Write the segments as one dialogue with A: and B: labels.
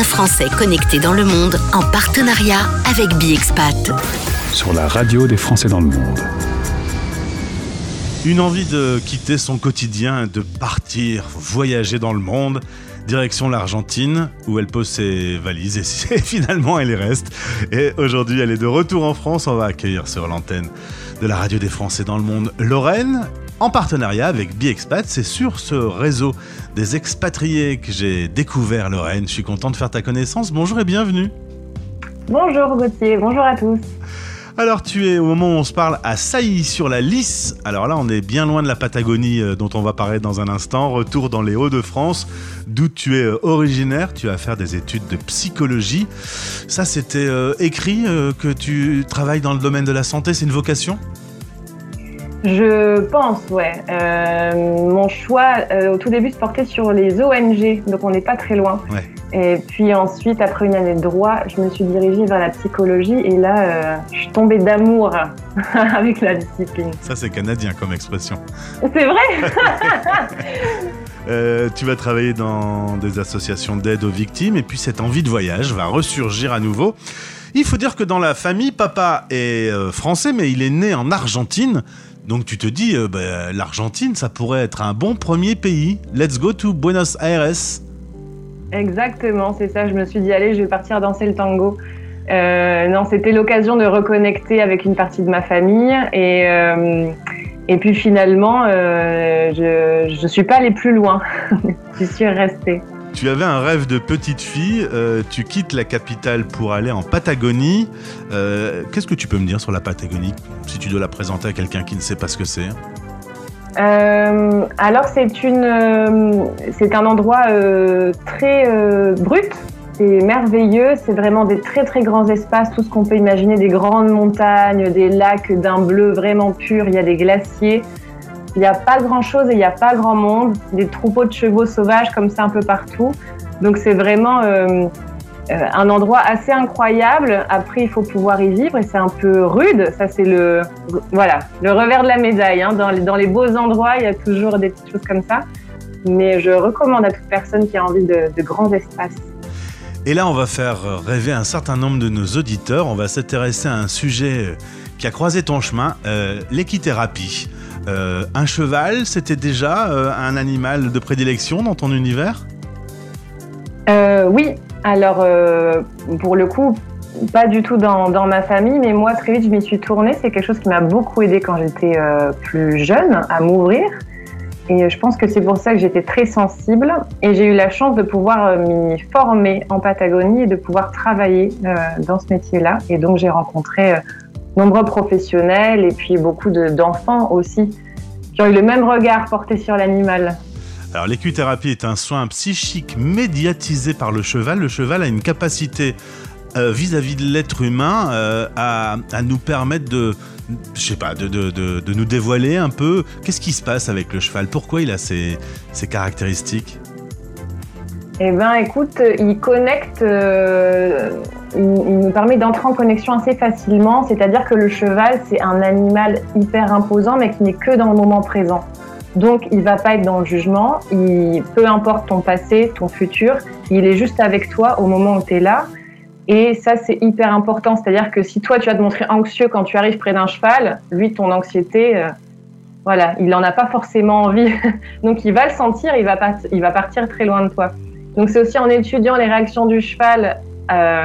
A: un Français connecté dans le monde en partenariat avec BiExpat.
B: Sur la radio des Français dans le monde.
C: Une envie de quitter son quotidien, de partir voyager dans le monde. Direction l'Argentine, où elle pose ses valises et finalement elle y reste. Et aujourd'hui, elle est de retour en France. On va accueillir sur l'antenne de la radio des Français dans le monde Lorraine, en partenariat avec BiExpat. C'est sur ce réseau des expatriés que j'ai découvert Lorraine. Je suis content de faire ta connaissance. Bonjour et bienvenue.
D: Bonjour Gauthier, bonjour à tous.
C: Alors tu es au moment où on se parle à Sailly sur la Lys. Alors là on est bien loin de la Patagonie euh, dont on va parler dans un instant. Retour dans les Hauts-de-France d'où tu es euh, originaire. Tu vas faire des études de psychologie. Ça c'était euh, écrit que tu travailles dans le domaine de la santé. C'est une vocation?
D: Je pense, ouais. Euh, mon choix euh, au tout début se portait sur les ONG, donc on n'est pas très loin. Et puis ensuite, après une année de droit, je me suis dirigée vers la psychologie et là, euh, je suis tombée d'amour avec la discipline.
C: Ça, c'est canadien comme expression.
D: C'est vrai
C: Tu vas travailler dans des associations d'aide aux victimes et puis cette envie de voyage va ressurgir à nouveau. Il faut dire que dans la famille, papa est français, mais il est né en Argentine. Donc tu te dis, euh, bah, l'Argentine, ça pourrait être un bon premier pays. Let's go to Buenos Aires.
D: Exactement, c'est ça. Je me suis dit, allez, je vais partir danser le tango. Euh, non, c'était l'occasion de reconnecter avec une partie de ma famille. Et, euh, et puis finalement, je ne suis pas allée plus loin. je suis restée.
C: Tu avais un rêve de petite fille, euh, tu quittes la capitale pour aller en Patagonie. Euh, qu'est-ce que tu peux me dire sur la Patagonie, si tu dois la présenter à quelqu'un qui ne sait pas ce que c'est?
D: Euh, alors c'est un endroit très brut, c'est merveilleux, c'est vraiment des très très grands espaces, tout ce qu'on peut imaginer, des grandes montagnes, des lacs d'un bleu vraiment pur, il y a des glaciers. Il n'y a pas grand-chose et il n'y a pas grand monde. Des troupeaux de chevaux sauvages comme ça un peu partout. Donc c'est vraiment euh, euh, un endroit assez incroyable. Après, il faut pouvoir y vivre et c'est un peu rude. Ça, c'est le, voilà, le revers de la médaille. Hein. Dans, les, beaux endroits, il y a toujours des petites choses comme ça. Mais je recommande à toute personne qui a envie de, de grands espaces.
C: Et là, on va faire rêver un certain nombre de nos auditeurs. On va s'intéresser à un sujet qui a croisé ton chemin, euh, l'équithérapie. Euh, un cheval, c'était déjà euh, un animal de prédilection dans ton univers?
D: Euh, Oui, alors pour le coup, pas du tout dans, ma famille, mais moi très vite je m'y suis tournée. C'est quelque chose qui m'a beaucoup aidé quand j'étais plus jeune à m'ouvrir. Et je pense que c'est pour ça que j'étais très sensible. Et j'ai eu la chance de pouvoir m'y former en Patagonie et de pouvoir travailler dans ce métier-là. Et donc j'ai rencontré nombreux professionnels et puis beaucoup d'enfants aussi qui ont eu le même regard porté sur l'animal.
C: Alors l'équithérapie est un soin psychique médiatisé par le cheval. Le cheval a une capacité euh, vis-à-vis de l'être humain euh, à, nous permettre de, je sais pas, de, de, de, nous dévoiler un peu qu'est-ce qui se passe avec le cheval, pourquoi il a ces, ces caractéristiques?
D: Eh ben, écoute, il connecte euh, il, nous permet d'entrer en connexion assez facilement, c'est-à-dire que le cheval, c'est un animal hyper imposant, mais qui n'est que dans le moment présent. Donc, il va pas être dans le jugement, peu importe ton passé, ton futur, il est juste avec toi au moment où tu es là. Et ça, c'est hyper important. C'est-à-dire que si toi, tu vas te montrer anxieux quand tu arrives près d'un cheval, lui, ton anxiété, euh, voilà, il n'en a pas forcément envie. Donc, il va le sentir, il va, il va partir très loin de toi. Donc, c'est aussi en étudiant les réactions du cheval euh,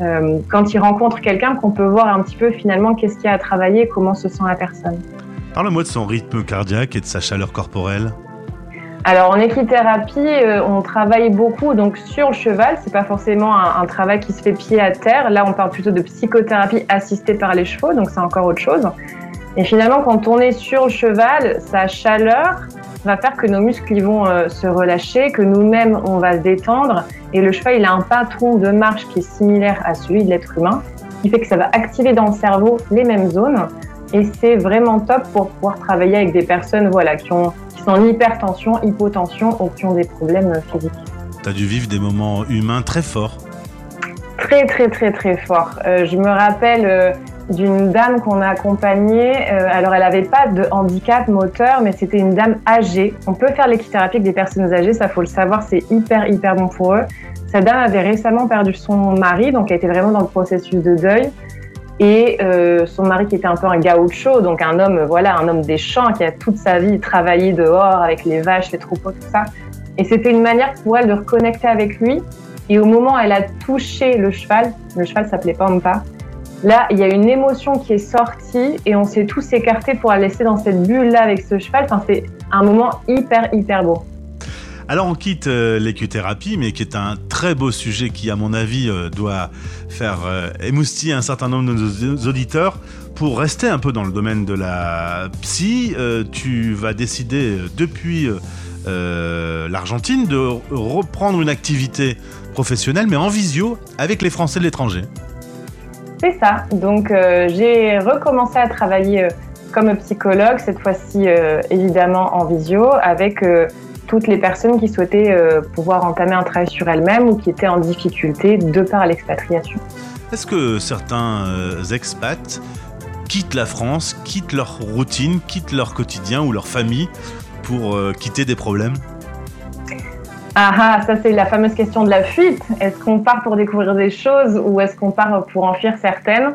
D: euh, quand il rencontre quelqu'un qu'on peut voir un petit peu finalement qu'est-ce qu'il y a à travailler, comment se sent la personne.
C: Parle-moi de son rythme cardiaque et de sa chaleur corporelle.
D: Alors en équithérapie, euh, on travaille beaucoup donc sur le cheval. C'est pas forcément un, travail qui se fait pied à terre. Là, on parle plutôt de psychothérapie assistée par les chevaux, donc c'est encore autre chose. Et finalement, quand on est sur le cheval, sa chaleur va faire que nos muscles vont euh, se relâcher, que nous-mêmes on va se détendre. Et le cheval, il a un patron de marche qui est similaire à celui de l'être humain, qui fait que ça va activer dans le cerveau les mêmes zones. Et c'est vraiment top pour pouvoir travailler avec des personnes voilà, qui, ont, qui sont en hypertension, hypotension ou qui ont des problèmes euh, physiques.
C: Tu as dû vivre des moments humains très forts.
D: Très, très, très, très forts. Euh, je me rappelle d'une dame qu'on a accompagnée. Euh, alors, elle n'avait pas de handicap moteur, mais c'était une dame âgée. On peut faire l'équithérapie avec des personnes âgées, ça faut le savoir, c'est hyper, hyper bon pour eux. Cette dame avait récemment perdu son mari, donc elle était vraiment dans le processus de deuil. Et euh, son mari qui était un peu un gaucho, donc un homme, voilà, un homme des champs qui a toute sa vie travaillé dehors avec les vaches, les troupeaux, tout ça. Et c'était une manière pour elle de reconnecter avec lui. Et au moment où elle a touché le cheval, le cheval s'appelait Pampa, là, il y a une émotion qui est sortie et on s'est tous écartés pour la laisser dans cette bulle-là avec ce cheval. Enfin, c'est un moment hyper, hyper beau.
C: Alors on quitte euh, l'écuthérapie, mais qui est un très beau sujet qui, à mon avis, euh, doit faire euh, émoustiller un certain nombre de nos auditeurs. Pour rester un peu dans le domaine de la psy, tu vas décider depuis l'Argentine de reprendre une activité professionnelle, mais en visio, avec les Français de l'étranger.
D: C'est ça. Donc j'ai recommencé à travailler comme psychologue, cette fois-ci évidemment en visio, avec toutes les personnes qui souhaitaient euh, pouvoir entamer un travail sur elles-mêmes ou qui étaient en difficulté de par l'expatriation.
C: Est-ce que certains euh, expats quittent la France, quittent leur routine, quittent leur quotidien ou leur famille pour euh, quitter des problèmes?
D: Ah, ah ça c'est la fameuse question de la fuite. Est-ce qu'on part pour découvrir des choses ou est-ce qu'on part pour en fuir certaines?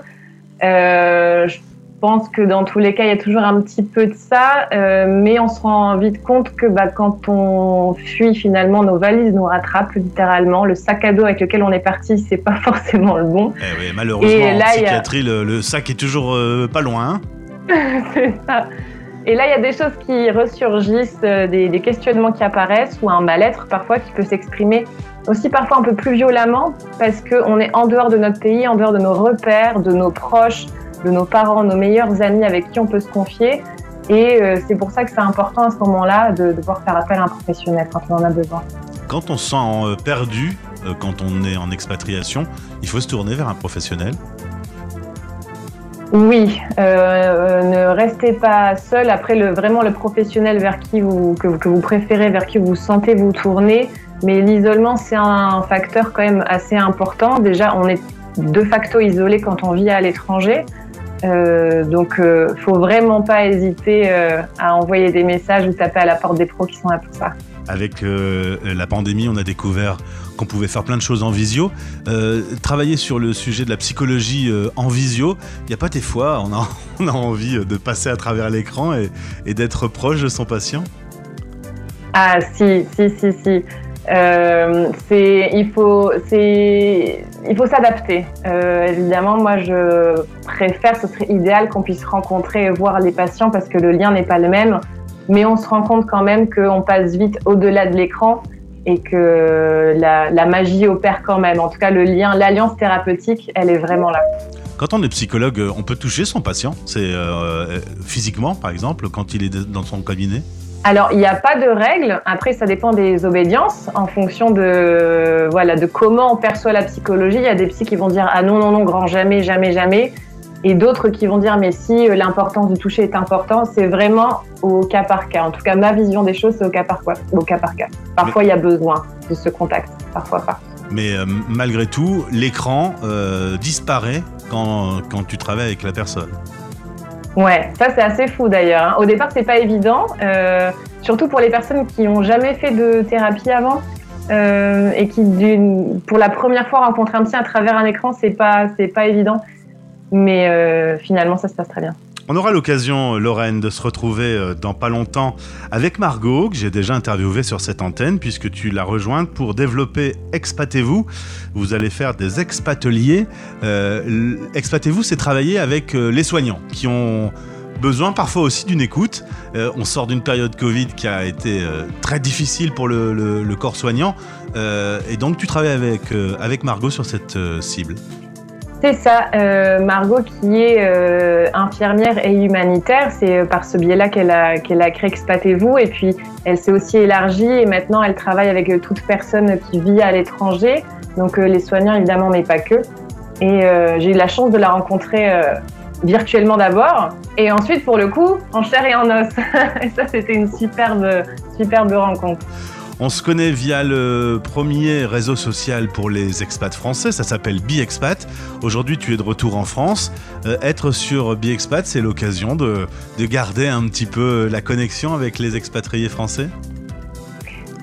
D: Je pense que dans tous les cas, il y a toujours un petit peu de ça, euh, mais on se rend vite compte que bah, quand on fuit, finalement, nos valises nous rattrapent littéralement. Le sac à dos avec lequel on est parti, c'est pas forcément le bon.
C: Eh oui, malheureusement, en psychiatrie, le, sac est toujours euh, pas loin.
D: c'est ça. Et là, il y a des choses qui ressurgissent, euh, des, questionnements qui apparaissent, ou un mal-être parfois qui peut s'exprimer aussi parfois un peu plus violemment, parce qu'on est en dehors de notre pays, en dehors de nos repères, de nos proches, de nos parents, nos meilleurs amis avec qui on peut se confier. Et euh, c'est pour ça que c'est important à ce moment-là de, devoir faire appel à un professionnel quand on en a besoin.
C: Quand on se sent euh, perdu, quand on est en expatriation, il faut se tourner vers un professionnel
D: oui, ne restez pas seul. Après, le, vraiment le professionnel vers qui vous, que, que, vous préférez, vers qui vous sentez vous tourner. Mais l'isolement, c'est un facteur quand même assez important. Déjà, on est de facto isolé quand on vit à l'étranger. Euh, donc, euh, faut vraiment pas hésiter euh, à envoyer des messages ou taper à la porte des pros qui sont là pour ça.
C: Avec euh, la pandémie, on a découvert qu'on pouvait faire plein de choses en visio. travailler sur le sujet de la psychologie en visio, il n'y a pas des fois, on a, on a envie de passer à travers l'écran et, et d'être proche de son patient?
D: Ah si, si, si, si. Euh, il faut, il faut s'adapter. Euh, évidemment, moi, je préfère, ce serait idéal qu'on puisse rencontrer et voir les patients parce que le lien n'est pas le même. Mais on se rend compte quand même qu'on passe vite au-delà de l'écran et que la, la, magie opère quand même. En tout cas, le lien, l'alliance thérapeutique, elle est vraiment là.
C: Quand on est psychologue, on peut toucher son patient. C'est euh, physiquement, par exemple, quand il est dans son cabinet?
D: Alors, il n'y a pas de règle. Après, ça dépend des obédiences en fonction de, voilà, de comment on perçoit la psychologie. Il y a des psys qui vont dire Ah non, non, non, grand jamais, jamais, jamais. Et d'autres qui vont dire Mais si, euh, l'importance du toucher est important. C'est vraiment au cas par cas. En tout cas, ma vision des choses, c'est au cas par, cas. Parfois, il y a besoin de ce contact, parfois pas.
C: Mais euh, malgré tout, l'écran euh, disparaît quand, quand tu travailles avec la personne.
D: Ouais, ça c'est assez fou d'ailleurs. Hein. Au départ, c'est pas évident, euh, surtout pour les personnes qui ont jamais fait de thérapie avant euh, et qui, pour la première fois, rencontrent un psy à travers un écran, c'est pas, c'est pas évident. Mais euh, finalement, ça se passe très bien.
C: On aura l'occasion, Lorraine, de se retrouver euh, dans pas longtemps avec Margot, que j'ai déjà interviewé sur cette antenne, puisque tu l'as rejointe pour développer Expatez-vous. Vous allez faire des expateliers. Euh, Expatez-vous, c'est travailler avec euh, les soignants qui ont besoin parfois aussi d'une écoute. On sort d'une période Covid qui a été très difficile pour le, le corps soignant. et donc tu travailles avec, avec Margot sur cette cible.
D: C'est ça, euh, Margot qui est euh, infirmière et humanitaire, c'est euh, par ce biais-là qu'elle a, créé Expatez-vous et puis elle s'est aussi élargie et maintenant elle travaille avec toute personne qui vit à l'étranger, donc les soignants évidemment mais pas que. Et j'ai eu la chance de la rencontrer virtuellement d'abord et ensuite pour le coup en chair et en os. et ça c'était une superbe, superbe rencontre.
C: On se connaît via le premier réseau social pour les expats français, ça s'appelle BiExpat. Aujourd'hui, tu es de retour en France. Euh, être sur BiExpat, c'est l'occasion de, garder un petit peu la connexion avec les expatriés français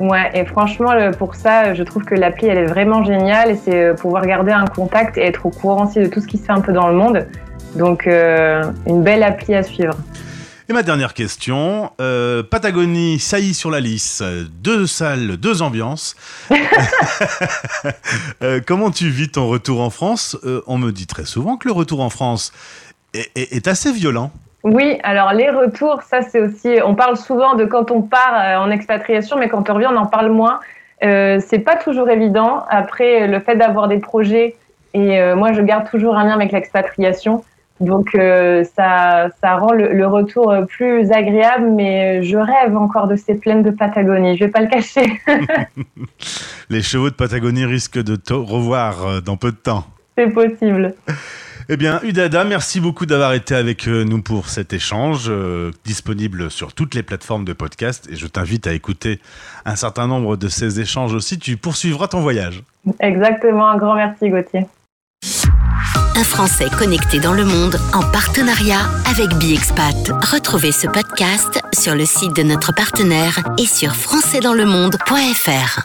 D: Ouais, et franchement, pour ça, je trouve que l'appli, elle est vraiment géniale et c'est pouvoir garder un contact et être au courant aussi de tout ce qui se fait un peu dans le monde. Donc, une belle appli à suivre.
C: Et ma dernière question, euh, Patagonie, saillie sur la lisse, deux salles, deux ambiances. Euh, comment tu vis ton retour en France? Euh, On me dit très souvent que le retour en France est, assez violent.
D: Oui, alors les retours, ça c'est aussi. On parle souvent de quand on part en expatriation, mais quand on revient, on en parle moins. c'est pas toujours évident. Après, le fait d'avoir des projets, et moi je garde toujours un lien avec l'expatriation. Donc euh, ça, ça rend le, retour plus agréable, mais je rêve encore de ces plaines de Patagonie, je vais pas le cacher.
C: Les chevaux de Patagonie risquent de te revoir euh, dans peu de temps.
D: C'est possible.
C: Eh bien, Udada, merci beaucoup d'avoir été avec euh, nous pour cet échange, disponible sur toutes les plateformes de podcast. Et je t'invite à écouter un certain nombre de ces échanges aussi. Tu poursuivras ton voyage.
D: Exactement. Un grand merci, Gauthier.
A: Un Français connecté dans le monde en partenariat avec BiExpat. Retrouvez ce podcast sur le site de notre partenaire et sur françaisdanslemonde.fr.